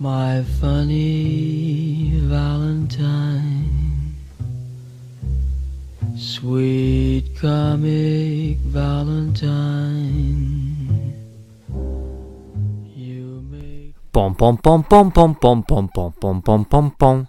my funny Valentine, sweet comic Valentine. You make Pom pom pom pom pom pom pom pom pom pom pom.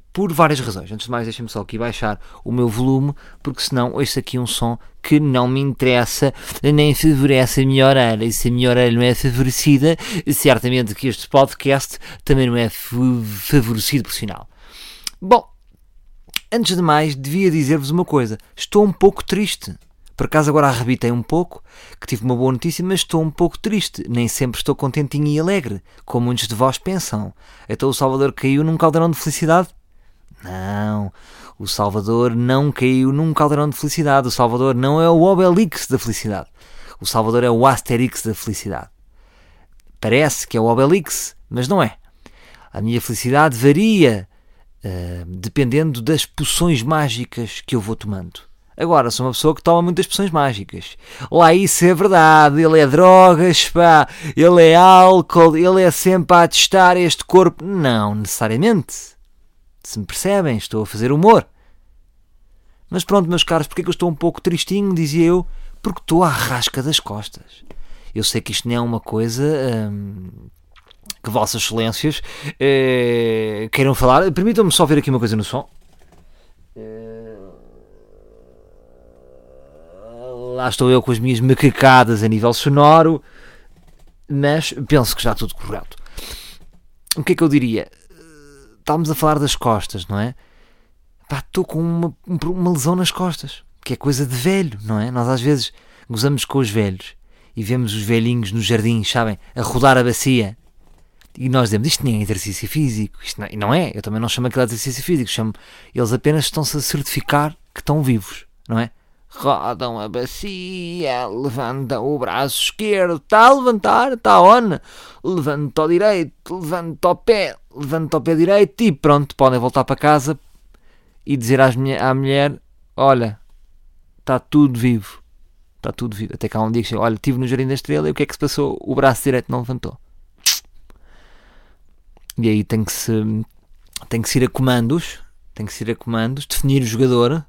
Por várias razões. Antes de mais, deixem-me só aqui baixar o meu volume, porque senão ouço aqui um som que não me interessa, nem favorece a minha orelha. E se a minha orelha não é favorecida, certamente que este podcast também não é favorecido por sinal. Bom, antes de mais, devia dizer-vos uma coisa. Estou um pouco triste. Por acaso agora arrebitei um pouco, que tive uma boa notícia, mas estou um pouco triste. Nem sempre estou contentinho e alegre, como muitos de vós pensam. Então o Salvador caiu num caldeirão de felicidade? Não, o Salvador não caiu num caldeirão de felicidade. O Salvador não é o Obelix da felicidade. O Salvador é o Asterix da felicidade. Parece que é o Obelix, mas não é. A minha felicidade varia eh, dependendo das poções mágicas que eu vou tomando. Agora, sou uma pessoa que toma muitas poções mágicas. Lá isso é verdade, ele é drogas, pá, ele é álcool, ele é sempre a testar este corpo. Não necessariamente. Se me percebem, estou a fazer humor. Mas pronto, meus caros, porque é que eu estou um pouco tristinho, dizia eu? Porque estou à rasca das costas. Eu sei que isto não é uma coisa hum, que Vossas Excelências eh, queiram falar. Permitam-me só ver aqui uma coisa no som. Eh, Lá estou eu com as minhas macacadas a nível sonoro, mas penso que está tudo correto. O que é que eu diria? Estávamos a falar das costas, não é? Pá, estou com uma, uma lesão nas costas, que é coisa de velho, não é? Nós às vezes gozamos com os velhos e vemos os velhinhos nos jardins, sabem, a rodar a bacia. E nós dizemos, isto nem é exercício físico. Isto não, e não é, eu também não chamo aquilo de exercício físico, chamo, eles apenas estão-se a certificar que estão vivos, não é? Rodam a bacia, levanta o braço esquerdo, está a levantar, está on, levanta o direito, levanta o pé, levanta o pé direito e pronto, podem voltar para casa e dizer mulher- à mulher: Olha, está tudo vivo, está tudo vivo. Até há um dia que chega: Olha, estive no Jardim da Estrela e o que é que se passou? O braço direito não levantou. E aí tem que se tem que se ir a comandos, tem que se ir a comandos, definir o jogador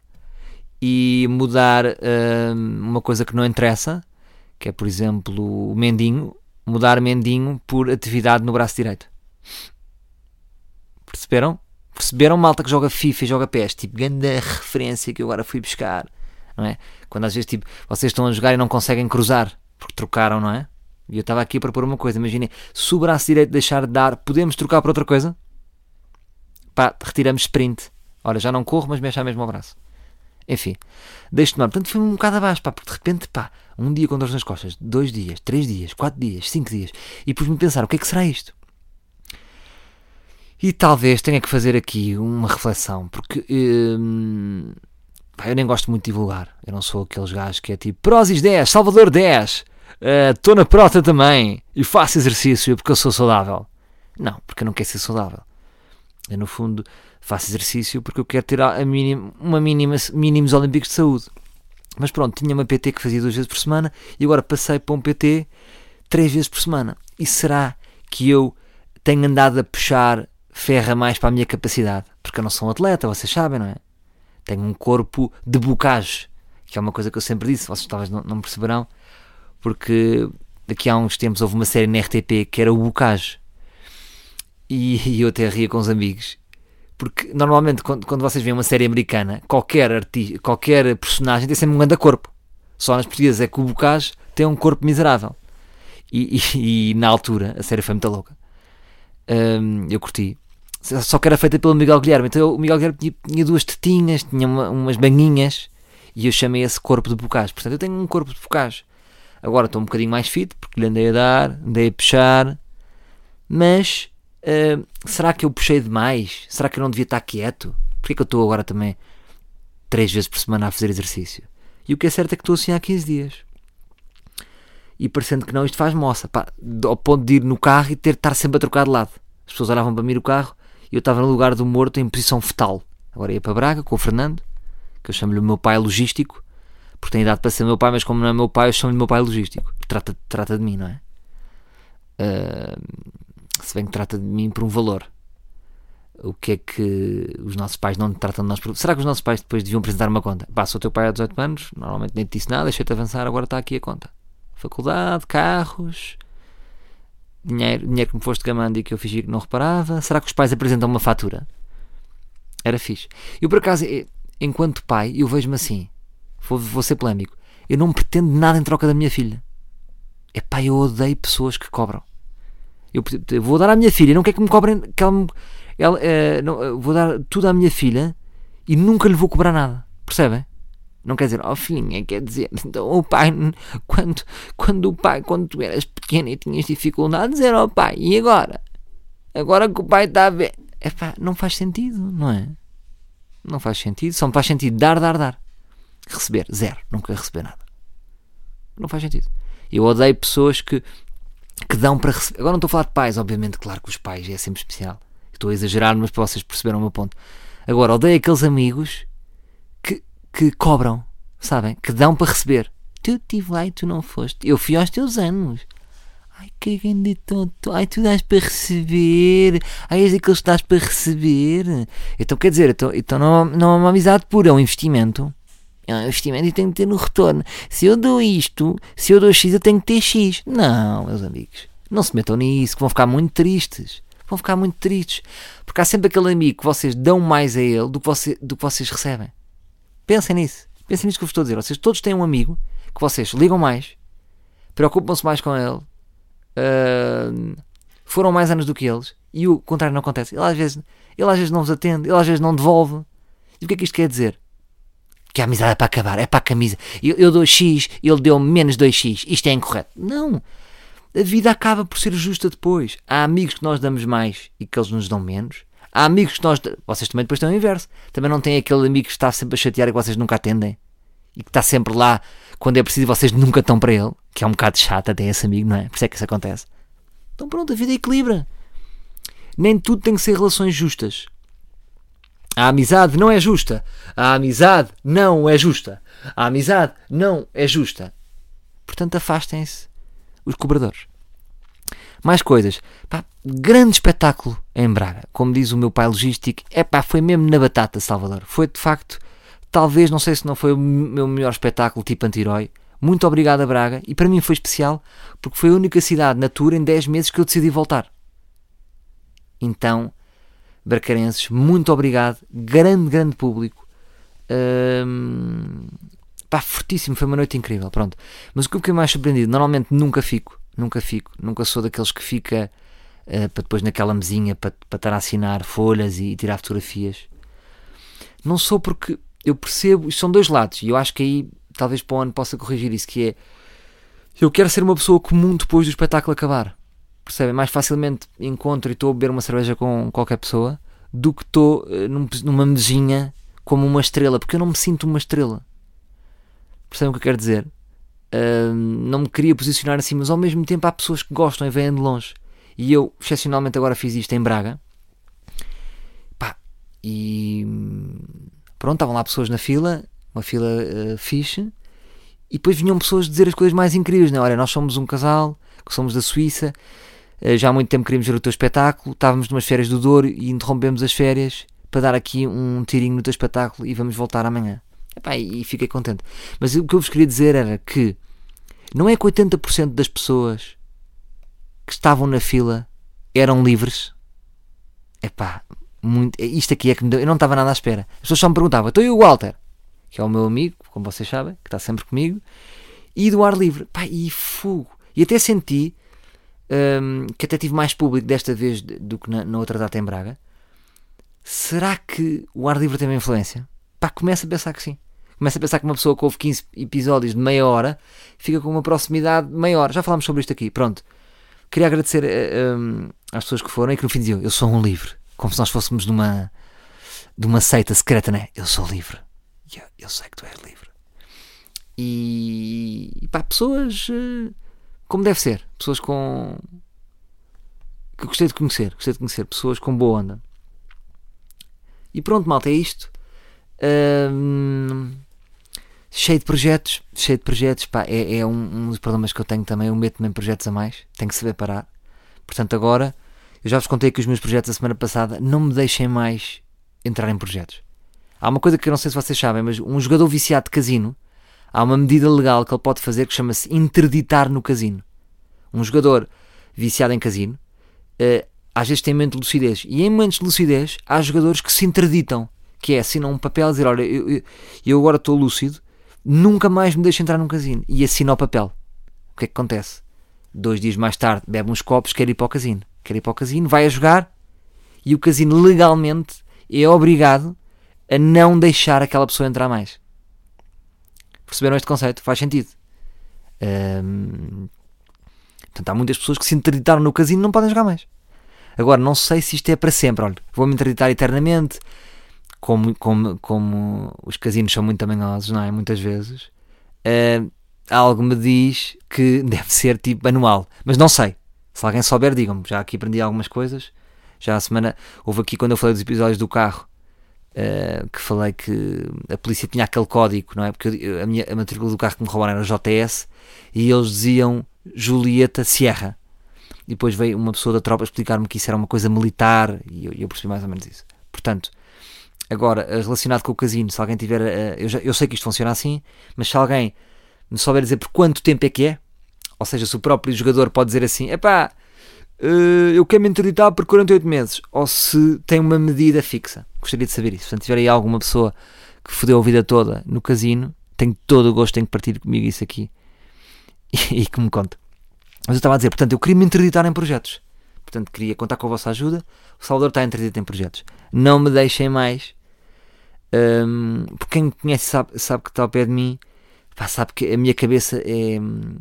e mudar hum, uma coisa que não interessa, que é por exemplo o mendinho, mudar mendinho por atividade no braço direito. Perceberam? Perceberam malta que joga FIFA e joga PES? Tipo, grande referência que eu agora fui buscar, não é? Quando às vezes tipo, vocês estão a jogar e não conseguem cruzar porque trocaram, não é? E eu estava aqui a propor uma coisa, imaginem, se o braço direito deixar de dar, podemos trocar por outra coisa? Pá, retiramos sprint. Ora, já não corro, mas mexe mesmo ao braço. Enfim, deixo de tomar. Portanto, foi um bocado abaixo, pá, porque de repente, pá, um dia com dores nas costas, dois dias, três dias, quatro dias, cinco dias, e pus-me a pensar, o que é que será isto? E talvez tenha que fazer aqui uma reflexão, porque hum, eu nem gosto muito de divulgar. Eu não sou aqueles gajos que é tipo Prozis 10, Salvador 10, estou na prota também e faço exercício porque eu sou saudável. Não, porque eu não quero ser saudável. Eu, no fundo, faço exercício porque eu quero ter a uma mínima, mínimos olímpicos de saúde. Mas pronto, tinha uma PT que fazia duas vezes por semana e agora passei para um PT três vezes por semana. E será que eu tenho andado a puxar ferra mais para a minha capacidade? Porque eu não sou um atleta, vocês sabem, não é? Tenho um corpo de bocage, que é uma coisa que eu sempre disse, vocês talvez não, não perceberão, porque daqui a uns tempos houve uma série na RTP que era o bocage. E, e eu até ria com os amigos. Porque normalmente quando, quando vocês veem uma série americana, qualquer, arti qualquer personagem tem sempre um grande corpo. Só nas portuguesas é que o Bocage tem um corpo miserável. E, e- e na altura a série foi muito louca. Hum, eu curti. Só que era feita pelo Miguel Guilherme. Então o Miguel Guilherme tinha, tinha duas tetinhas, tinha uma- umas banhinhas e eu chamei esse corpo de Bocage. Portanto, eu tenho um corpo de Bocage. Agora estou um bocadinho mais fit porque lhe andei a dar, andei a puxar, mas Uh, será que eu puxei demais? Será que eu não devia estar quieto? Porquê que eu estou agora também três vezes por semana a fazer exercício? E o que é certo é que estou assim há 15 dias. E parecendo que não, isto faz moça. Pá, ao ponto de ir no carro e ter de estar sempre a trocar de lado. As pessoas olhavam para mim no carro eu estava no lugar do morto em posição fetal. Agora ia para Braga com o Fernando, que eu chamo-lhe o meu pai logístico, porque tem idade para ser meu pai, mas como não é meu pai, eu chamo-lhe meu pai logístico. Trata, trata de mim, não é? Uh, se bem que trata de mim por um valor. O que é que os nossos pais não tratam de nós por... Será que os nossos pais depois deviam apresentar uma conta? Pá, sou teu pai há 18 anos, normalmente nem te disse nada, deixei-te avançar, agora está aqui a conta. Faculdade, carros, dinheiro, dinheiro que me foste gamando e que eu fingi que não reparava. Será que os pais apresentam uma fatura? Era fixe. Eu, por acaso, enquanto pai, eu vejo-me assim. Vou, vou ser polémico. Eu não pretendo nada em troca da minha filha. É pá, eu odeio pessoas que cobram. Eu, eu vou dar à minha filha, não quero que me cobrem. Que ela, ela, uh, não, vou dar tudo à minha filha e nunca lhe vou cobrar nada. Percebem? Não quer dizer, oh filhinha, quer dizer, então o pai, quando, quando o pai, quando tu eras pequena e tinhas dificuldades, era o pai, e agora? Agora que o pai está a ver. Epá, não faz sentido, não é? Não faz sentido, só me faz sentido dar, dar, dar. Receber, zero, nunca receber nada. Não faz sentido. Eu odeio pessoas que, que dão para receber. Agora não estou a falar de pais, obviamente, claro que os pais é sempre especial. Estou a exagerar, mas vocês perceberam o meu ponto. Agora, odeio aqueles amigos que, cobram, sabem? Que dão para receber. Tu estive lá e tu não foste. Eu fui aos teus anos. Ai, que grande tonto. Ai, tu dás para receber. Ai, és aqueles que dás para receber. Então, quer dizer, então, então não, não é uma amizade pura, é um investimento. É um investimento e tem que ter no retorno. Se eu dou isto, se eu dou X, eu tenho que ter X. Não, meus amigos. Não se metam nisso, que vão ficar muito tristes. Vão ficar muito tristes. Porque há sempre aquele amigo que vocês dão mais a ele do que, você, do que vocês recebem. Pensem nisso. Pensem nisso que eu vos estou a dizer. Vocês todos têm um amigo que vocês ligam mais, preocupam-se mais com ele, uh, foram mais anos do que eles, e o contrário não acontece. Ele às, vezes, ele às vezes não vos atende, ele às vezes não devolve. E o que é que isto quer dizer? Que a amizade é para acabar, é para a camisa. Eu, eu dou X, ele deu menos 2X. Isto é incorreto. Não. A vida acaba por ser justa depois. Há amigos que nós damos mais e que eles nos dão menos. Há amigos que nós. Vocês também depois têm o inverso. Também não têm aquele amigo que está sempre a chatear e que vocês nunca atendem. E que está sempre lá quando é preciso e vocês nunca estão para ele. Que é um bocado chato até esse amigo, não é? Por isso é que isso acontece. Então pronto, a vida equilibra. Nem tudo tem que ser relações justas. A amizade não é justa. A amizade não é justa. A amizade não é justa. Portanto, afastem-se os cobradores. Mais coisas. Pá, grande espetáculo em Braga. Como diz o meu pai logístico, é pá, foi mesmo na batata, Salvador. Foi de facto, talvez, não sei se não foi o meu melhor espetáculo tipo anti-herói. Muito obrigado a Braga. E para mim foi especial porque foi a única cidade na tour em 10 meses que eu decidi voltar. Então, Bracarenses, muito obrigado. Grande, grande público. Um, pá, fortíssimo. Foi uma noite incrível. Pronto. Mas o que eu fiquei mais surpreendido, normalmente nunca fico. Nunca fico. Nunca sou daqueles que fica uh, para depois naquela mesinha para, para estar a assinar folhas e, e tirar fotografias. Não sou porque eu percebo. São dois lados. E eu acho que aí talvez para o ano possa corrigir isso. Que é. Eu quero ser uma pessoa comum depois do espetáculo acabar percebem? Mais facilmente encontro e estou a beber uma cerveja com qualquer pessoa do que estou uh, numa mesinha como uma estrela, porque eu não me sinto uma estrela. Percebem o que eu quero dizer? Uh, não me queria posicionar assim, mas ao mesmo tempo há pessoas que gostam e vêm de longe. E eu, excepcionalmente, agora fiz isto em Braga. Pá, e pronto, estavam lá pessoas na fila, uma fila uh, fixe, e depois vinham pessoas dizer as coisas mais incríveis, né? Olha, nós somos um casal, que somos da Suíça, eh, já há muito tempo queríamos ver o teu espetáculo, estávamos numas férias do Douro e interrompemos as férias para dar aqui um tirinho no teu espetáculo e vamos voltar amanhã. E fiquei contente. Mas o que eu vos queria dizer era que não é que 80% das pessoas que estavam na fila eram livres. Epá, muito, isto aqui é que me deu, eu não estava nada à espera. As pessoas só me perguntavam, estou e o Walter? Que é o meu amigo, como vocês sabem, que está sempre comigo, e do ar livre. Pá, e fogo. E até senti um, que até tive mais público desta vez do que na, na, outra data em Braga. Será que o ar livre tem uma influência? Pá, começa a pensar que sim. Começa a pensar que uma pessoa que ouve 15 episódios de meia hora fica com uma proximidade maior. Já falámos sobre isto aqui, pronto. Queria agradecer um, às pessoas que foram e que no fim diziam: Eu sou um livre. Como se nós fôssemos de uma, seita secreta, né? Eu sou livre. Eu, eu sei que tu és livre. E, e pá, pessoas eh, como deve ser. Pessoas com. que gostei de conhecer. Gostei de conhecer. Pessoas com boa onda. E pronto, malta, é isto. Ahm, cheio de projetos, cheio de projetos, pá, é, é um, um dos problemas que eu tenho também, eu meto-me em projetos a mais, tenho que saber parar. Portanto, agora, eu já vos contei que os meus projetos da semana passada não me deixem mais entrar em projetos. Há uma coisa que eu não sei se vocês sabem, mas um jogador viciado de casino, há uma medida legal que ele pode fazer que chama-se interditar no casino. Um jogador viciado em casino, eh, às vezes tem momento de lucidez. E em momentos de lucidez, há jogadores que se interditam, que é assinam um papel a dizer: Olha, eu- eu agora estou lúcido, nunca mais me deixo entrar num casino. E assina o papel. O que é que acontece? Dois dias mais tarde, bebe uns copos, quer ir para o casino. Quer ir para o casino, vai a jogar e o casino legalmente é obrigado a não deixar aquela pessoa entrar mais. Perceberam este conceito? Faz sentido. Ahm, Portanto, há muitas pessoas que se interditaram no casino e não podem jogar mais. Agora, não sei se isto é para sempre. Olha, vou-me interditar eternamente. Como, como, como os casinos são muito tamanhosos, não é? Muitas vezes. ah, algo me diz que deve ser tipo anual. Mas não sei. Se alguém souber, digam-me. Já aqui aprendi algumas coisas. Já a semana. Houve aqui quando eu falei dos episódios do carro. ah, que falei que a polícia tinha aquele código, não é? Porque eu- a, minha, a matrícula do carro que me roubaram era JS e eles diziam Julieta Sierra. E depois veio uma pessoa da tropa explicar-me que isso era uma coisa militar e eu, eu percebi mais ou menos isso. Portanto, agora, eh, relacionado com o casino, se alguém tiver. eh, Eu, já- eu sei que isto funciona assim, mas se alguém me souber dizer por quanto tempo é que é, ou seja, se o próprio jogador pode dizer assim: epá, eh, eu quero me interditar por 48 meses, ou se tem uma medida fixa. Gostaria de saber isso. Portanto, se tiver aí alguma pessoa que fodeu a vida toda no casino, tenho todo o gosto em que partilhe comigo isso aqui e, e que me conte. Mas eu estava a dizer, portanto, eu queria me interditar em projetos. Portanto, queria contar com a vossa ajuda. O Salvador está interdito em projetos. Não me deixem mais. Hum, porque quem me conhece sabe, sabe que está ao pé de mim. Pá, sabe que a minha cabeça é. hum,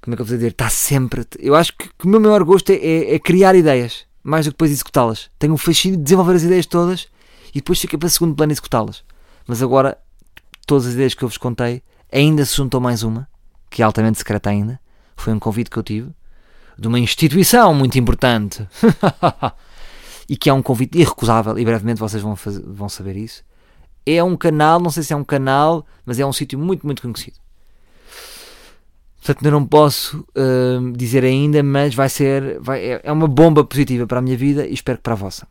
Como é que eu vou dizer? Está sempre. Eu acho que, que o meu maior gosto é, é- é criar ideias, mais do que depois executá-las. Tenho um fascínio de desenvolver as ideias todas e depois fica para segundo plano executá-las. Mas agora, todas as ideias que eu vos contei, ainda se juntou mais uma, que é altamente secreta ainda. Foi um convite que eu tive de uma instituição muito importante e que é um convite irrecusável e brevemente vocês vão, fazer- vão saber isso. É um canal, não sei se é um canal, mas é um sítio muito, muito conhecido. Portanto, eu não posso hum, dizer ainda, mas vai ser vai- é- é uma bomba positiva para a minha vida e espero que para a vossa.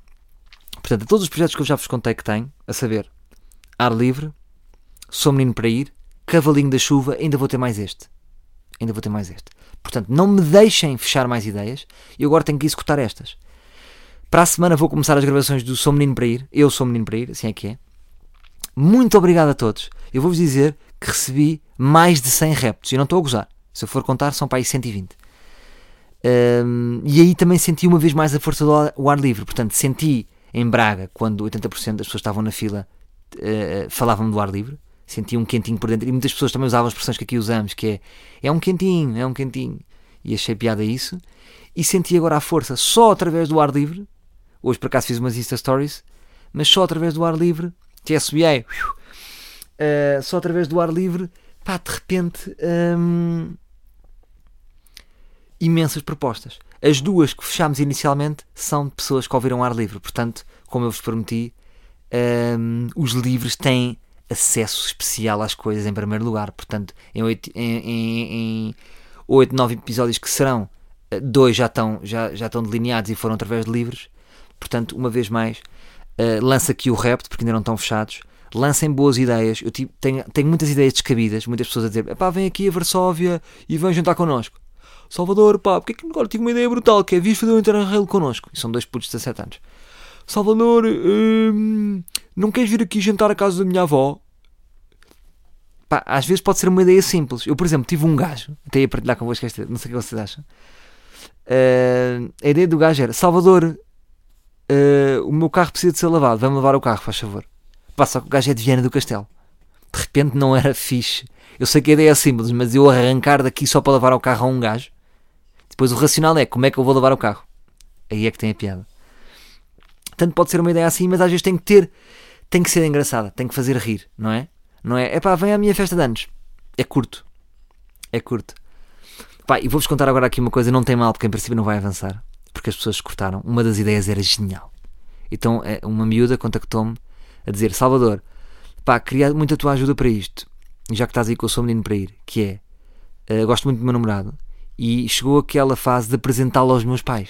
Portanto, a todos os projetos que eu já vos contei que tenho, a saber, Ar Livre, Sou Menino para Ir, Cavalinho da Chuva, ainda vou ter mais este. Ainda vou ter mais este. Portanto, não me deixem fechar mais ideias e agora tenho que executar estas. Para a semana vou começar as gravações do Sou Menino para Ir. Eu sou Menino para Ir, assim é que é. Muito obrigado a todos. Eu vou-vos dizer que recebi mais de 100 reptos e não estou a gozar. Se eu for contar, são para aí 120. Hum, e aí também senti uma vez mais a força do ar, livre. Portanto, senti em Braga, quando 80% das pessoas estavam na fila, eh, falavam do ar livre. Senti um quentinho por dentro. E muitas pessoas também usavam as expressões que aqui usamos, que é é um quentinho, é um quentinho. E achei piada isso. E senti agora a força só através do ar livre. Hoje por acaso fiz umas Insta Stories, mas só através do ar livre, subiei, uh, só através do ar livre, pá, de repente, hum, imensas propostas. As duas que fechámos inicialmente são de pessoas que ouviram ar livre, portanto, como eu vos prometi, hum, os livres têm acesso especial às coisas em primeiro lugar. Portanto, em 8, em, em, em 8 9 episódios que serão, eh, dois já estão, já, já estão delineados e foram através de livros. Portanto, uma vez mais, uh, lança aqui o repto, porque ainda não estão fechados. Lancem boas ideias. Eu tive- tenho, tenho muitas ideias descabidas, muitas pessoas a dizer: pá, vem aqui a Varsóvia e vem jantar connosco. Salvador, pá, porque é que agora tive uma ideia brutal que é vir fazer um interrail connosco. E são dois putos de 17 anos. Salvador, hum, não queres vir aqui jantar à casa da minha avó? Pá, às vezes pode ser uma ideia simples. Eu, por exemplo, tive um gajo, até ia partilhar convosco esta, não sei o que vocês acham. Uh, a ideia do gajo era: Salvador, uh, o meu carro precisa de ser lavado, vai-me lavar o carro, faz favor. Pá, só que o gajo é de Viana do Castelo. De repente não era fixe. Eu sei que a ideia é simples, mas eu arrancar daqui só para lavar o carro a um gajo, Depois o racional é como é que eu vou lavar o carro. Aí é que tem a piada. Tanto pode ser uma ideia assim, mas às vezes tem que ter, tem que ser engraçada, tem que fazer rir, não é? Não é? É pá, vem à minha festa de anos. É curto. É curto. Pá, e vou-vos contar agora aqui uma coisa, não tem mal, porque em princípio não vai avançar, porque as pessoas cortaram. Uma das ideias era genial. Então é, uma miúda contactou-me a dizer: Salvador, pá, queria muito a tua ajuda para isto, já que estás aí com o seu menino para ir, que é, eh, gosto muito do meu namorado, e chegou aquela fase de apresentá-lo aos meus pais.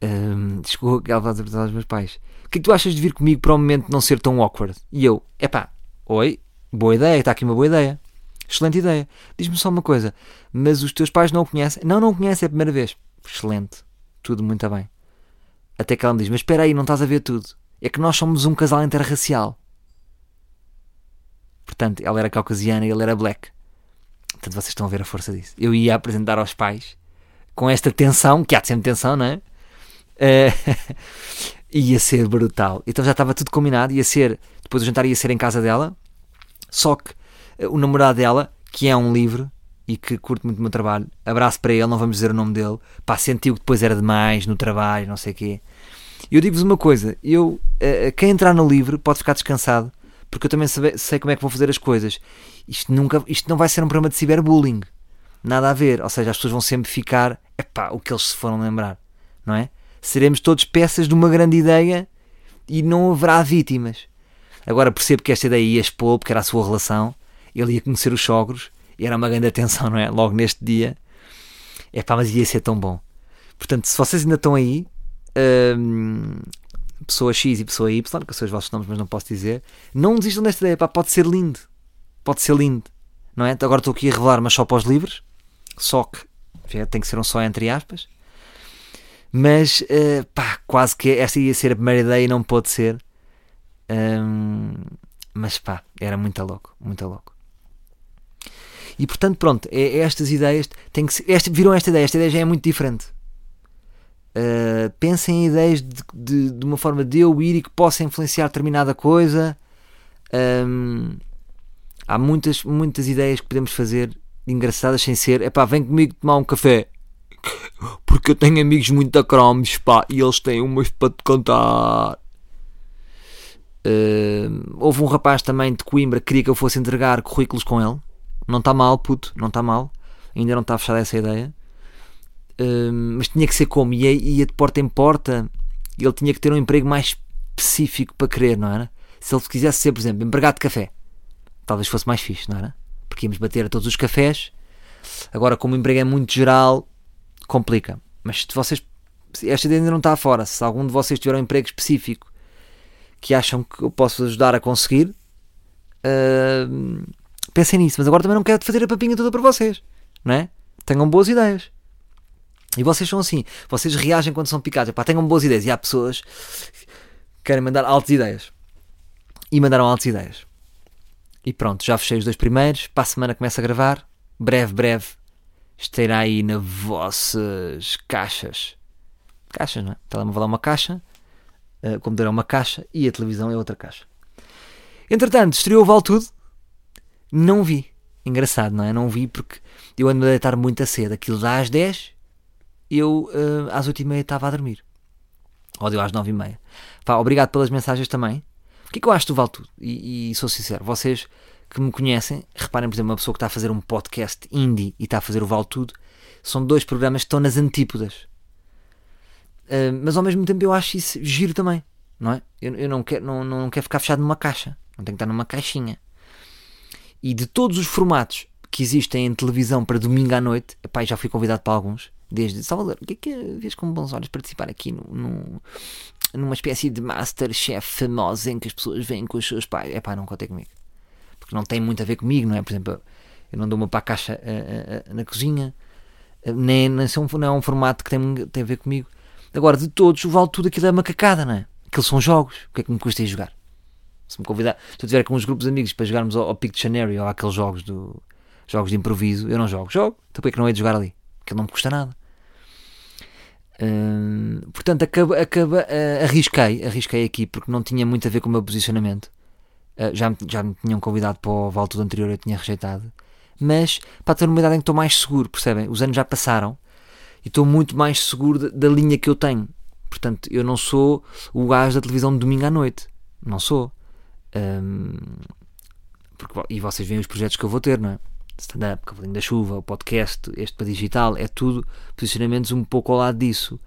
Ahm, chegou aquela fase de apresentá-lo aos meus pais. O que é que tu achas de vir comigo para o momento não ser tão awkward? E eu, epá, oi, boa ideia, está aqui uma boa ideia. Excelente ideia. Diz-me só uma coisa, mas os teus pais não o conhecem? Não, não o conhecem, é a primeira vez. Excelente. Tudo muito bem. Até que ela me diz, mas espera aí, não estás a ver tudo. É que nós somos um casal interracial. Portanto, ela era caucasiana e ele era black. Portanto, vocês estão a ver a força disso. Eu ia apresentar aos pais com esta tensão, que há de sempre tensão, não é? Eh, ia ser brutal. Então já estava tudo combinado, ia ser, depois o jantar ia ser em casa dela, só que eh, o namorado dela, que é um livre e que curte muito o meu trabalho, abraço para ele, não vamos dizer o nome dele, pá, sentiu que depois era demais no trabalho, não sei o quê. Eu digo-vos uma coisa, eu, eh, quem entrar no livre pode ficar descansado, porque eu também sei como é que vou fazer as coisas. Isto, nunca, isto não vai ser um programa de ciberbullying. Nada a ver. Ou seja, as pessoas vão sempre ficar, epá, o que eles se foram lembrar, não é? Seremos todos peças de uma grande ideia e não haverá vítimas. Agora percebo que esta ideia ia expor, porque era a sua relação, ele ia conhecer os sogros, e era uma grande atenção, não é? Logo neste dia. Epá, mas ia ser tão bom. Portanto, se vocês ainda estão aí, hum, pessoa X e pessoa Y, que são os vossos nomes, mas não posso dizer, não desistam desta ideia, pá, pode ser lindo. Pode ser lindo, não é? Agora estou aqui a revelar, mas só para os livros, só que já tem que ser um só entre aspas. Mas, eh, pá, quase que esta ia ser a primeira ideia e não pode ser. Hum, mas pá, era muito louco, muito louco. E portanto, pronto, é, é estas ideias tem que ser, esta, viram esta ideia, esta ideia já é muito diferente. Uh, pensem em ideias de, de, de uma forma de eu ir e que possa influenciar determinada coisa. Um, há muitas, muitas ideias que podemos fazer engraçadas sem ser, epá, vem comigo tomar um café. Porque eu tenho amigos muito acromes, pá, e eles têm umas para te contar. Uh, houve um rapaz também de Coimbra que queria que eu fosse entregar currículos com ele. Não está mal, puto, não está mal. Ainda não está fechada essa ideia. Uh, mas tinha que ser como? Ia, ia de porta em porta. Ele tinha que ter um emprego mais específico para querer, não era? Se ele quisesse ser, por exemplo, empregado de café, talvez fosse mais fixe, não era? Porque íamos bater a todos os cafés. Agora, como o emprego é muito geral, complica. Mas se vocês. Esta ideia ainda não está fora. Se algum de vocês tiver um emprego específico que acham que eu posso ajudar a conseguir, uh, pensem nisso. Mas agora também não quero fazer a papinha toda para vocês, não é? Tenham boas ideias. E vocês são assim, vocês reagem quando são picados. Epá, tenham boas ideias. E há pessoas que querem mandar altas ideias. E mandaram altas ideias. E pronto, já fechei os dois primeiros. Para a semana começo a gravar. Breve, breve. Estará aí nas vossas caixas. Caixas, não é? O telemóvel é uma caixa. O computador é uma caixa. E a televisão é outra caixa. Entretanto, estreou o Vale Tudo. Não vi. Engraçado, não é? Não vi porque eu ando a deitar muito a cedo. Aquilo dá às 10 eu uh, às 8h30 estava a dormir. Ou deu às 9h30. Pá, obrigado pelas mensagens também. O que é que eu acho do Vale Tudo? E, e, sou sincero, vocês que me conhecem, reparem, por exemplo, uma pessoa que está a fazer um podcast indie e está a fazer o Vale Tudo, são dois programas que estão nas antípodas. Uh, mas ao mesmo tempo eu acho isso giro também, não é? Eu, eu não, quero, não, não quero ficar fechado numa caixa, não tenho que estar numa caixinha. E de todos os formatos que existem em televisão para domingo à noite, epá, já fui convidado para alguns, desde Salvador, o que é que vês com bons olhos participar aqui no, no, numa espécie de Masterchef famosa em que as pessoas vêm com os seus pais? É pá, não contei comigo. Porque não tem muito a ver comigo, não é? Por exemplo, eu não dou uma para a caixa uh, uh, na cozinha, nem, nem são, não é um formato que tem, tem a ver comigo. Agora, de todos, vale tudo aquilo é uma cacada, não é? Aqueles são jogos. O que é que me custa ir jogar? Se me convidar, se eu tiver com uns grupos de amigos para jogarmos ao, ao Pictionary ou àqueles jogos do jogos de improviso, eu não jogo. Jogo, então porque é que não é de jogar ali? Porque não me custa nada. Hum, portanto, acaba, acaba, uh, arrisquei, arrisquei aqui porque não tinha muito a ver com o meu posicionamento. Uh, já, já me tinham convidado para o Valtudo anterior, eu tinha rejeitado. mas para ter uma idade em que estou mais seguro, percebem? Os anos já passaram e estou muito mais seguro da, da linha que eu tenho. Portanto, eu não sou o gajo da televisão de domingo à noite. Não sou. Hum, porque, e vocês veem os projetos que eu vou ter, não é? Stand-up, Cavalinho da Chuva, o podcast, este para digital, é tudo posicionamentos um pouco ao lado disso.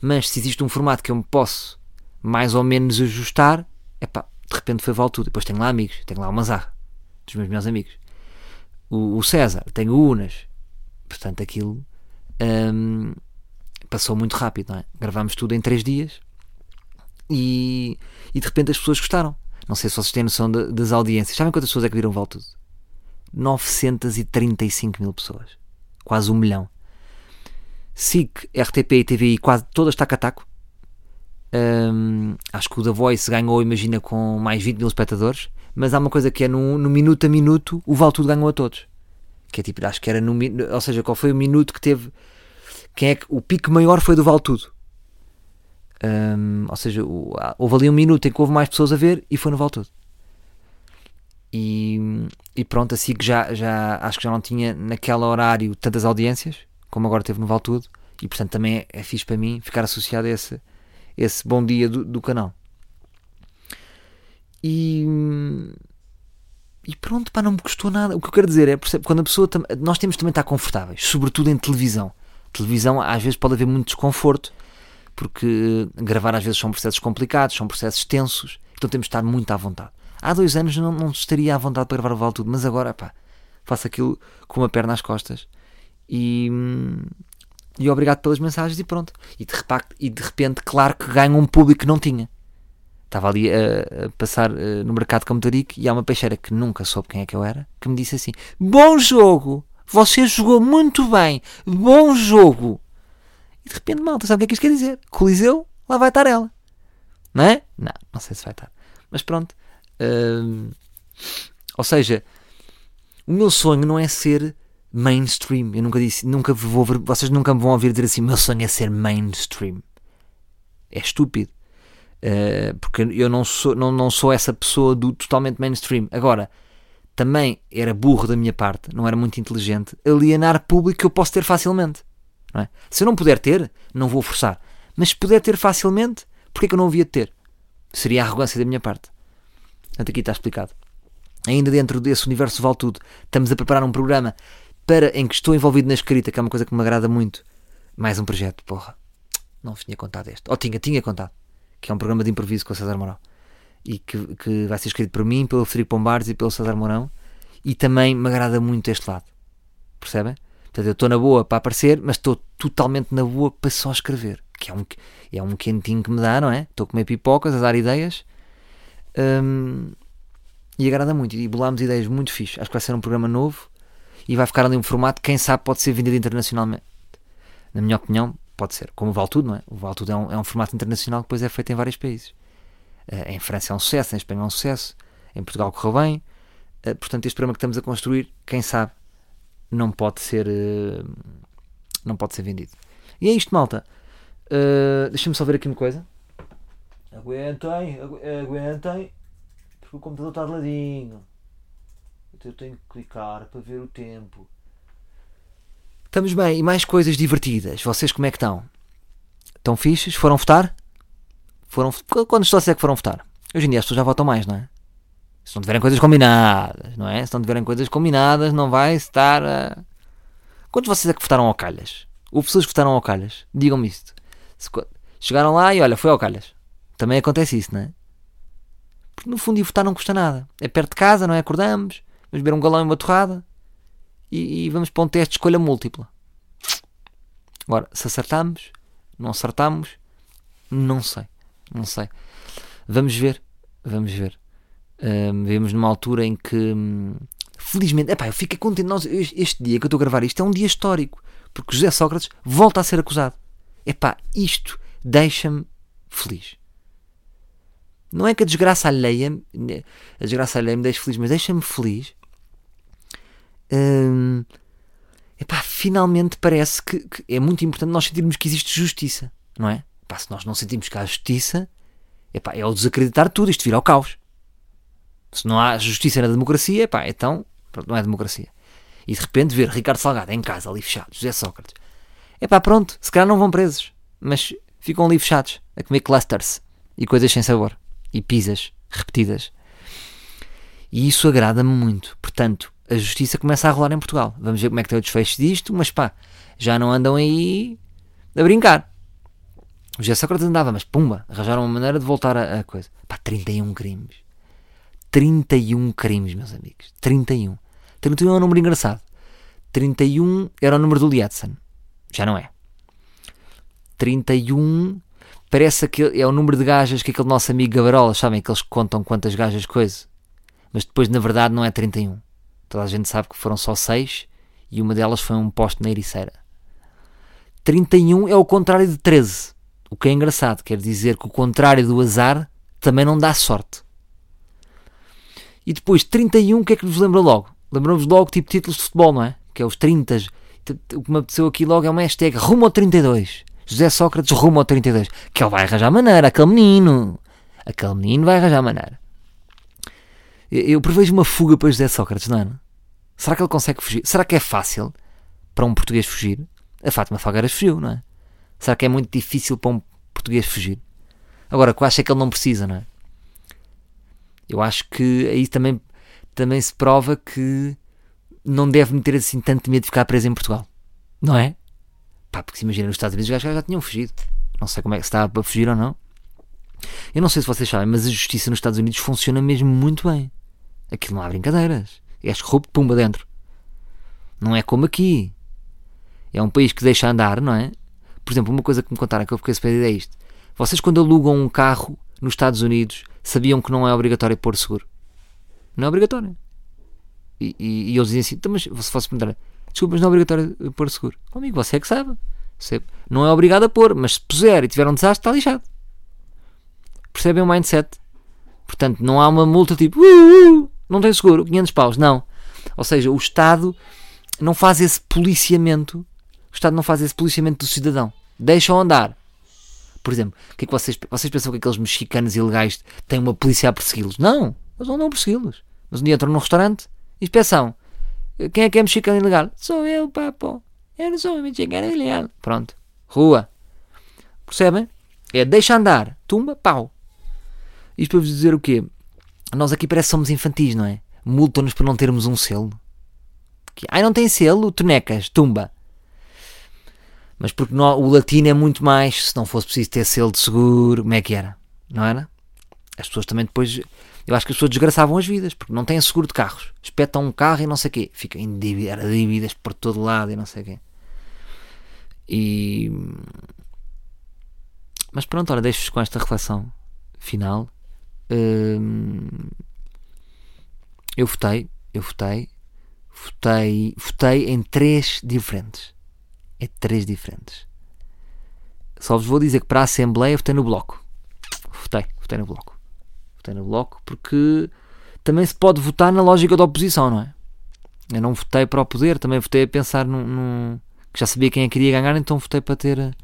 Mas se existe um formato que eu me posso mais ou menos ajustar, é pá, de repente foi vale tudo. Depois tenho lá amigos, tenho lá o Mazar, dos meus melhores amigos. O, o César, tenho o Unas. Portanto, aquilo hum, passou muito rápido, não é? Gravámos tudo em três dias e, e de repente as pessoas gostaram. Não sei se vocês têm noção de, das audiências. Sabem quantas pessoas é que viram Vale Tudo? 935 mil pessoas. Quase um milhão. SIC, RTP e TVI, quase todas taca a taco. Um, acho que o The Voice ganhou, imagina, com mais 20 mil espectadores. Mas há uma coisa que é no, no minuto a minuto, o Vale Tudo ganhou a todos. Que é tipo, acho que era no. Ou seja, qual foi o minuto que teve. Quem é que. O pico maior foi do Vale Tudo. Um, ou seja, houve ali um minuto em que houve mais pessoas a ver e foi no Vale Tudo. E, e pronto, assim que já, já acho que já não tinha naquele horário tantas audiências como agora teve no Vale Tudo e portanto também é, é fixe para mim ficar associado a esse, esse bom dia do, do canal. E, e pronto, pá, não me custou nada. O que eu quero dizer é, quando a pessoa. Nós temos também estar confortáveis, sobretudo em televisão. Televisão, às vezes, pode haver muito desconforto, porque gravar às vezes são processos complicados, são processos tensos, então temos de estar muito à vontade. Há dois anos não, não estaria à vontade para gravar o Vale Tudo, mas agora, pá, faço aquilo com uma perna às costas e, e obrigado pelas mensagens e pronto. E de, repente, e de repente, claro que ganho um público que não tinha. Estava ali a, a passar uh, no mercado Camutarique e há uma peixeira que nunca soube quem é que eu era, que me disse assim: Bom jogo! Você jogou muito bem! Bom jogo! E de repente, malta, sabe o que é que isto quer dizer? Coliseu, lá vai estar ela. Não é? Não, não sei se vai estar. Mas pronto, ou seja, o meu sonho não é ser mainstream. Eu nunca disse, nunca vou vocês nunca me vão ouvir dizer assim: meu sonho é ser mainstream. É estúpido. Uh, porque eu não sou, não, não sou essa pessoa do totalmente mainstream. Agora, também era burro da minha parte, não era muito inteligente, alienar público que eu posso ter facilmente. É? Se eu não puder ter, não vou forçar. Mas se puder ter facilmente, porquê que eu não havia de ter? Seria arrogância da minha parte. Portanto, aqui está explicado. Ainda dentro desse universo vale tudo, estamos a preparar um programa para, em que estou envolvido na escrita, que é uma coisa que me agrada muito. Mais um projeto, porra. Não tinha contado este. Ou tinha, tinha contado. Que é um programa de improviso com o César Mourão. E que, que vai ser escrito por mim, pelo Frederico Pombares e pelo César Mourão. E também me agrada muito este lado. Percebem? Portanto, eu estou na boa para aparecer, mas estou totalmente na boa para só escrever. Que é um, é um quentinho que me dá, não é? Estou a comer pipocas, a dar ideias um, e agrada muito. E bolámos ideias muito fixe. Acho que vai ser um programa novo e vai ficar ali um formato quem sabe pode ser vendido internacionalmente. Na minha opinião, pode ser. Como o Vale Tudo, não é? O Vale Tudo é um, é um formato internacional que depois é feito em vários países. Uh, em França é um sucesso, em Espanha é um sucesso, em Portugal correu bem. Uh, portanto, este programa que estamos a construir, quem sabe, não pode ser, uh, não pode ser vendido. E é isto, malta. Uh, Deixa-me só ver aqui uma coisa. Aguentem, aguentem, porque o computador está de ladinho. Então eu tenho que clicar para ver o tempo. Estamos bem, e mais coisas divertidas. Vocês como é que estão? Estão fixes? Foram votar? Foram, quando estou a dizer que foram votar? Hoje em dia as pessoas já votam mais, não é? Se não tiverem coisas combinadas, não é? Se não tiverem coisas combinadas, não vai estar a... Quantos vocês é que votaram ao calhas? Houve pessoas que votaram ao calhas? Digam-me isto. Chegaram lá e olha, foi ao calhas. Também acontece isso, não é? Porque no fundo ir votar não custa nada. É perto de casa, não é? Acordamos, vamos beber um galão e uma torrada e, e vamos para um teste de escolha múltipla. Agora, se acertamos, não acertamos, não sei. Não sei. Vamos ver. Vamos ver. Um, vemos numa altura em que, hum, felizmente, epá, eu fiquei contente. Nós, este dia que eu estou a gravar isto é um dia histórico. Porque José Sócrates volta a ser acusado. Epá, isto deixa-me feliz. Não é que a desgraça alheia, a desgraça alheia me deixe feliz, mas deixa-me feliz. Hum, epá, finalmente parece que, que, é muito importante nós sentirmos que existe justiça, não é? Epá, se nós não sentimos que há justiça, epá, é o desacreditar tudo, isto vira ao caos. Se não há justiça na democracia, epá, então pronto, não é democracia. E de repente ver Ricardo Salgado em casa, ali fechado, José Sócrates. É pá, pronto, se calhar não vão presos, mas ficam ali fechados, a comer clusters e coisas sem sabor. E pizzas repetidas. E isso agrada-me muito. Portanto, a justiça começa a rolar em Portugal. Vamos ver como é que tem o desfecho disto, mas pá, já não andam aí a brincar. O José Sócrates andava, mas pumba, arranjaram uma maneira de voltar a, a coisa. Pá, 31 crimes. 31 crimes, meus amigos. 31. 31 é um número engraçado. 31 era o número do Lietzen. Já não é. 31 parece que é o número de gajas que aquele nosso amigo Gabarola, sabem? Que eles contam quantas gajas coisa. Mas depois, na verdade, não é 31. Toda a gente sabe que foram só 6 e uma delas foi um posto na Ericeira. 31 é o contrário de 13. O que é engraçado, quer dizer que o contrário do azar também não dá sorte. E depois, 31, o que é que nos lembra logo? Lembramos logo tipo títulos de futebol, não é? Que é os 30. O que me apeteceu aqui logo é uma hashtag rumo ao 32. José Sócrates rumo ao 32. Que ele vai arranjar maneira, aquele menino. Aquele menino vai arranjar maneira. Eu prevejo uma fuga para José Sócrates, não é? Será que ele consegue fugir? Será que é fácil para um português fugir? A Fátima Falgueiras fugiu, não é? Será que é muito difícil para um português fugir? Agora, que eu acho é que ele não precisa, não é? Eu acho que aí também, também se prova que não deve meter assim tanto medo de ficar preso em Portugal. Não é? Pá, porque se imagina nos Estados Unidos os gajos já tinham fugido. Não sei como é que está para fugir ou não. Eu não sei se vocês sabem, mas a justiça nos Estados Unidos funciona mesmo muito bem. Aquilo não há brincadeiras. És corrupto, pumba dentro. Não é como aqui. É um país que deixa andar, não é? Por exemplo, uma coisa que me contaram que eu fiquei surpreendido é isto. Vocês quando alugam um carro nos Estados Unidos sabiam que não é obrigatório pôr seguro. Não é obrigatório. E, e, e eles dizem assim, então, mas se fosse perguntar, desculpa, mas não é obrigatório pôr seguro. Oh, amigo, você é que sabe. Você não é obrigado a pôr, mas se puser e tiver um desastre, está lixado. Percebem o mindset? Portanto, não há uma multa tipo, uh, uh, não tem seguro, 500 paus. Não. Ou seja, o Estado não faz esse policiamento. O Estado não faz esse policiamento do cidadão. Deixam andar. Por exemplo, o que é que vocês, vocês pensam que aqueles mexicanos ilegais têm uma polícia a persegui-los? Não, eles não andam a persegui-los. Mas um dia entram num restaurante, inspeção. Quem é que é mexicano ilegal? Sou eu, papo. Eu não sou mexicano ilegal. Pronto. Rua. Percebem? É deixa andar. Tumba, pau. Isto para vos dizer o quê? Nós aqui parece que somos infantis, não é? Multam-nos por não termos um selo. Ai, não tem selo? Tonecas, tumba. Mas porque não, o latino é muito mais, se não fosse preciso ter selo de seguro, como é que era? Não era? As pessoas também depois, eu acho que as pessoas desgraçavam as vidas, porque não têm seguro de carros. Espetam um carro e não sei o quê. Ficam em dívidas, dívidas por todo lado e não sei o quê. E... Mas pronto, ora, deixo-vos com esta reflexão final. Hum, eu votei, eu votei, votei, votei em três diferentes. É três diferentes. Só vos vou dizer que para a Assembleia votei no Bloco. Votei, votei no Bloco. Votei no Bloco porque também se pode votar na lógica da oposição, não é? Eu não votei para o poder, também votei a pensar num, num que já sabia quem é queria ganhar, então votei para ter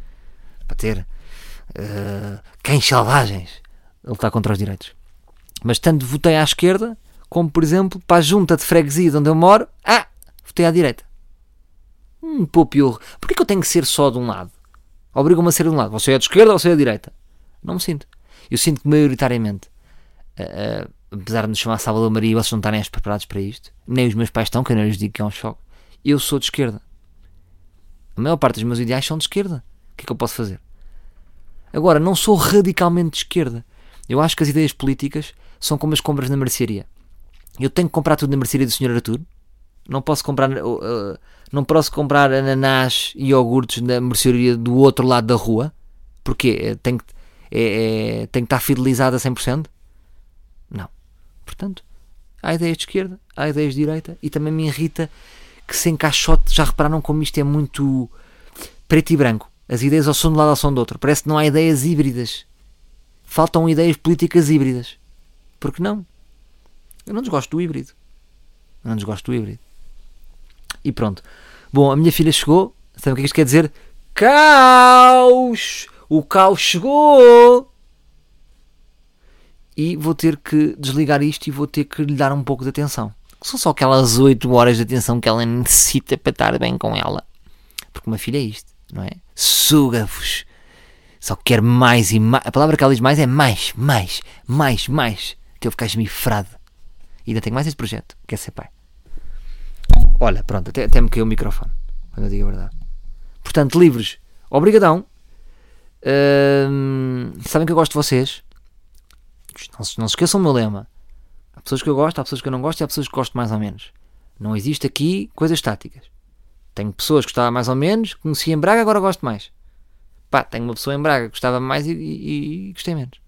para ter uh, cães selvagens. Ele está contra os direitos. Mas tanto votei à esquerda, como por exemplo para a junta de freguesia onde eu moro, ah, votei à direita. Um poupiorro. Porquê que eu tenho que ser só de um lado? Obrigam-me a ser de um lado. Você é de esquerda ou você é de direita? Não me sinto. Eu sinto que maioritariamente, uh, uh, apesar de nos chamar Salvador Maria e vocês não estarem preparados para isto, nem os meus pais estão, que eu não lhes digo que é um choque, eu sou de esquerda. A maior parte dos meus ideais são de esquerda. O que é que eu posso fazer? Agora, não sou radicalmente de esquerda. Eu acho que as ideias políticas são como as compras na mercearia. Eu tenho que comprar tudo na mercearia do Sr. Artur. Não posso comprar, uh, não posso comprar ananás e iogurtes na mercearia do outro lado da rua. Porquê? Tem que, é, é, tem que estar fidelizado a 100%? Não. Portanto, há ideias de esquerda, há ideias de direita e também me irrita que se encaixote. Já repararam como isto é muito preto e branco? As ideias ou são de um lado ou são do outro. Parece que não há ideias híbridas. Faltam ideias políticas híbridas. Por que não? Eu não desgosto do híbrido. Eu não desgosto do híbrido. E pronto. Bom, a minha filha chegou. Sabe o que é isto quer dizer? Caos! O caos chegou! E vou ter que desligar isto e vou ter que lhe dar um pouco de atenção. São só aquelas 8 horas de atenção que ela necessita para estar bem com ela. Porque uma filha é isto, não é? Suga-vos. Só quer mais e mais. A palavra que ela diz mais é mais, mais, mais, mais. Que eu ficar esmifrado. E ainda tenho mais este projeto, que é ser pai. Olha, pronto, até, até me caiu o microfone. Quando eu digo a verdade. Portanto, livros, obrigadão. Hum, sabem que eu gosto de vocês. Não, se- não se esqueçam o meu lema. Há pessoas que eu gosto, há pessoas que eu não gosto e há pessoas que gosto mais ou menos. Não existe aqui coisas estáticas. Tenho pessoas que gostava mais ou menos, conheci em Braga, agora gosto mais. Pá, tenho uma pessoa em Braga que gostava mais e, e- e gostei menos.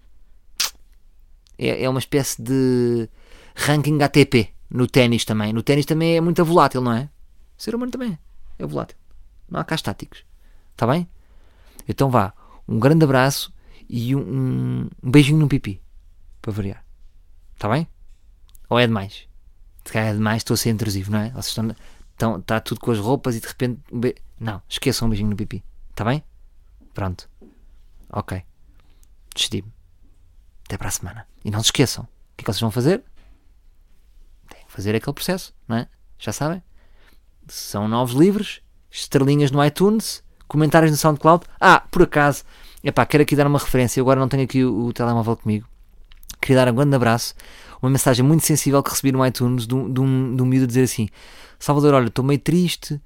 É, é uma espécie de ranking ATP no ténis também. No ténis também é muito volátil, não é? O ser humano também é volátil. Não há cá estáticos. Está bem? Então vá. Um grande abraço e um, um- beijinho no pipi. Para variar. Está bem? Ou é demais? Se calhar é demais, estou a ser intrusivo, não é? Vocês estão. estão está tudo com as roupas e de repente. um be- Não, esqueçam um beijinho no pipi. Está bem? Pronto. Ok. Despedi-me. Até para a semana. E não se esqueçam. O que é que vocês vão fazer? Fazer aquele processo, não é? Já sabem? São novos livros, estrelinhas no iTunes, comentários no SoundCloud. Ah, por acaso, epá, quero aqui dar uma referência. Agora não tenho aqui o, o telemóvel comigo. Queria dar um grande abraço. Uma mensagem muito sensível que recebi no iTunes de um, de um, de um miúdo a dizer assim: Salvador, olha, estou meio triste.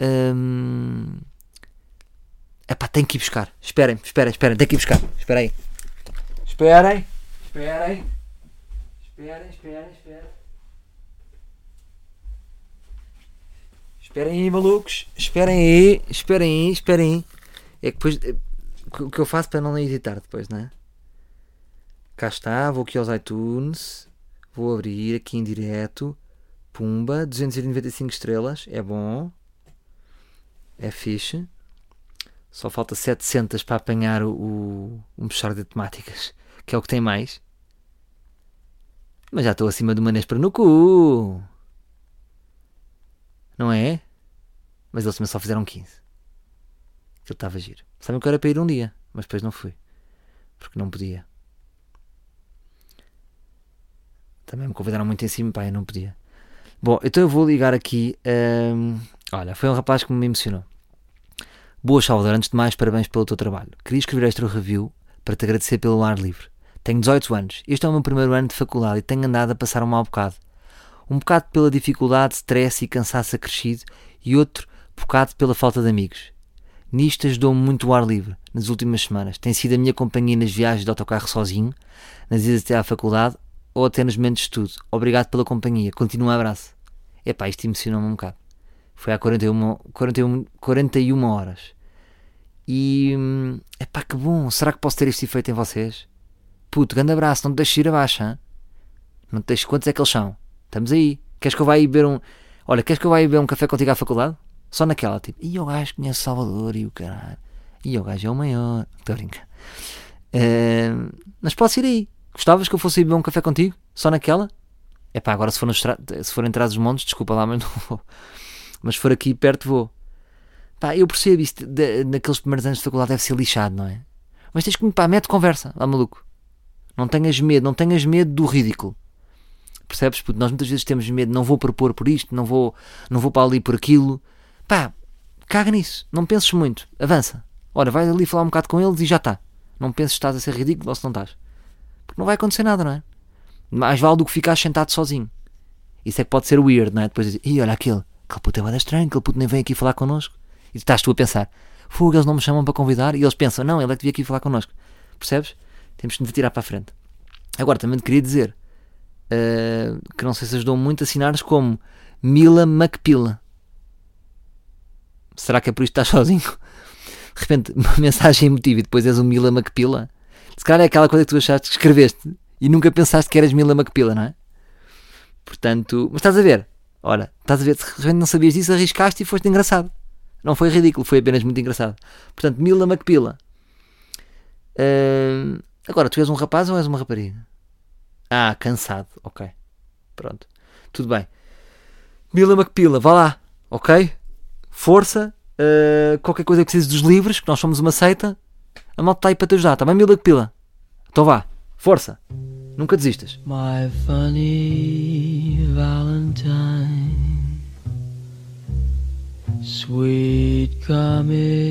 Hum... Epá, tenho que ir buscar. Esperem, esperem, esperem, tenho que ir buscar. Espera aí. Esperem, esperem. Esperem, esperem, esperem. Esperem aí, malucos. Esperem aí, esperem aí, esperem aí. É que depois. eh, O que eu faço para não editar depois, não é? Cá está, vou aqui aos iTunes. Vou abrir aqui em direto. Pumba, 295 estrelas. É bom. É fixe. Só falta 700 para apanhar o, o, o mexer de temáticas, que é o que tem mais. Mas já estou acima do Manesper no cu. Não é? Mas eles também só fizeram 15. Aquilo estava giro. Sabem que eu era para ir um dia, mas depois não fui. Porque não podia. Também me convidaram muito em cima, pá, eu não podia. Bom, então eu vou ligar aqui. hum, olha, foi um rapaz que me emocionou. Boas, Salvador. Antes de mais, parabéns pelo teu trabalho. Queria escrever esta review para te agradecer pelo ar livre. Tenho 18 anos. Este é o meu primeiro ano de faculdade e tenho andado a passar um mau bocado. Um bocado pela dificuldade, stress e cansaço acrescido e outro bocado pela falta de amigos. Nisto ajudou-me muito o ar livre nas últimas semanas. Tem sido a minha companhia nas viagens de autocarro sozinho, nas idas até à faculdade ou até nos momentos de estudo. Obrigado pela companhia. Continua um abraço. Epá, isto emocionou-me um bocado. Foi há 41, 41, 41 horas. E. hum, Epá, que bom. Será que posso ter este efeito em vocês? Puto, grande abraço. Não te deixes ir abaixo, hã? Não te deixes. Quantos é que eles são? Estamos aí. Queres que eu vá aí beber um. Olha, queres que eu vá aí beber um café contigo à faculdade? Só naquela, tipo. E o gajo conhece Salvador e o caralho. E o gajo é o maior. Estou a brincar. Eh, mas posso ir aí. Gostavas que eu fosse ir beber um café contigo? Só naquela? Epá, agora se for, tra- se for em trás montes, desculpa lá, mas não vou. Mas se for aqui perto, vou. Pá, eu percebo isto. de- naqueles primeiros anos de faculdade deve ser lixado, não é? Mas tens que, pá, mete conversa, lá maluco. Não tenhas medo, não tenhas medo do ridículo. Percebes? Porque nós muitas vezes temos medo, não vou propor por isto, não vou, não vou para ali por aquilo. Pá, caga nisso, não penses muito, avança. Ora, vai ali falar um bocado com eles e já está. Não penses se estás a ser ridículo ou se não estás. Porque não vai acontecer nada, não é? Mais vale do que ficar sentado sozinho. Isso é que pode ser weird, não é? Depois dizer, ih, olha aquele, aquele puto é bada estranho, aquele puto nem vem aqui falar connosco. E estás tu a pensar, fogo, eles não me chamam para convidar, e eles pensam, não, ele é que devia aqui falar connosco. Percebes? Temos que nos tirar para a frente. Agora, também te queria dizer eh, que não sei se ajudou muito assinares como Mila McPila. Será que é por isso que estás sozinho? De repente, uma mensagem emotiva e depois és o Mila McPila. Se calhar é aquela coisa que tu achaste que escreveste e nunca pensaste que eras Mila McPila, não é? Portanto, mas estás a ver? Ora, estás a ver, se de repente não sabias disso, arriscaste e foste engraçado. Não foi ridículo, foi apenas muito engraçado. Portanto, Mila McPila. Ahn, agora, tu és um rapaz ou és uma rapariga? Ah, cansado, ok. Pronto, tudo bem. Mila McPila, vá lá, ok? Força. ah, qualquer coisa que precise dos livros, que nós somos uma seita, a malta está aí para te ajudar, está bem, Mila McPila? Então vá, força. Nunca desistas. My funny Valentine, sweet.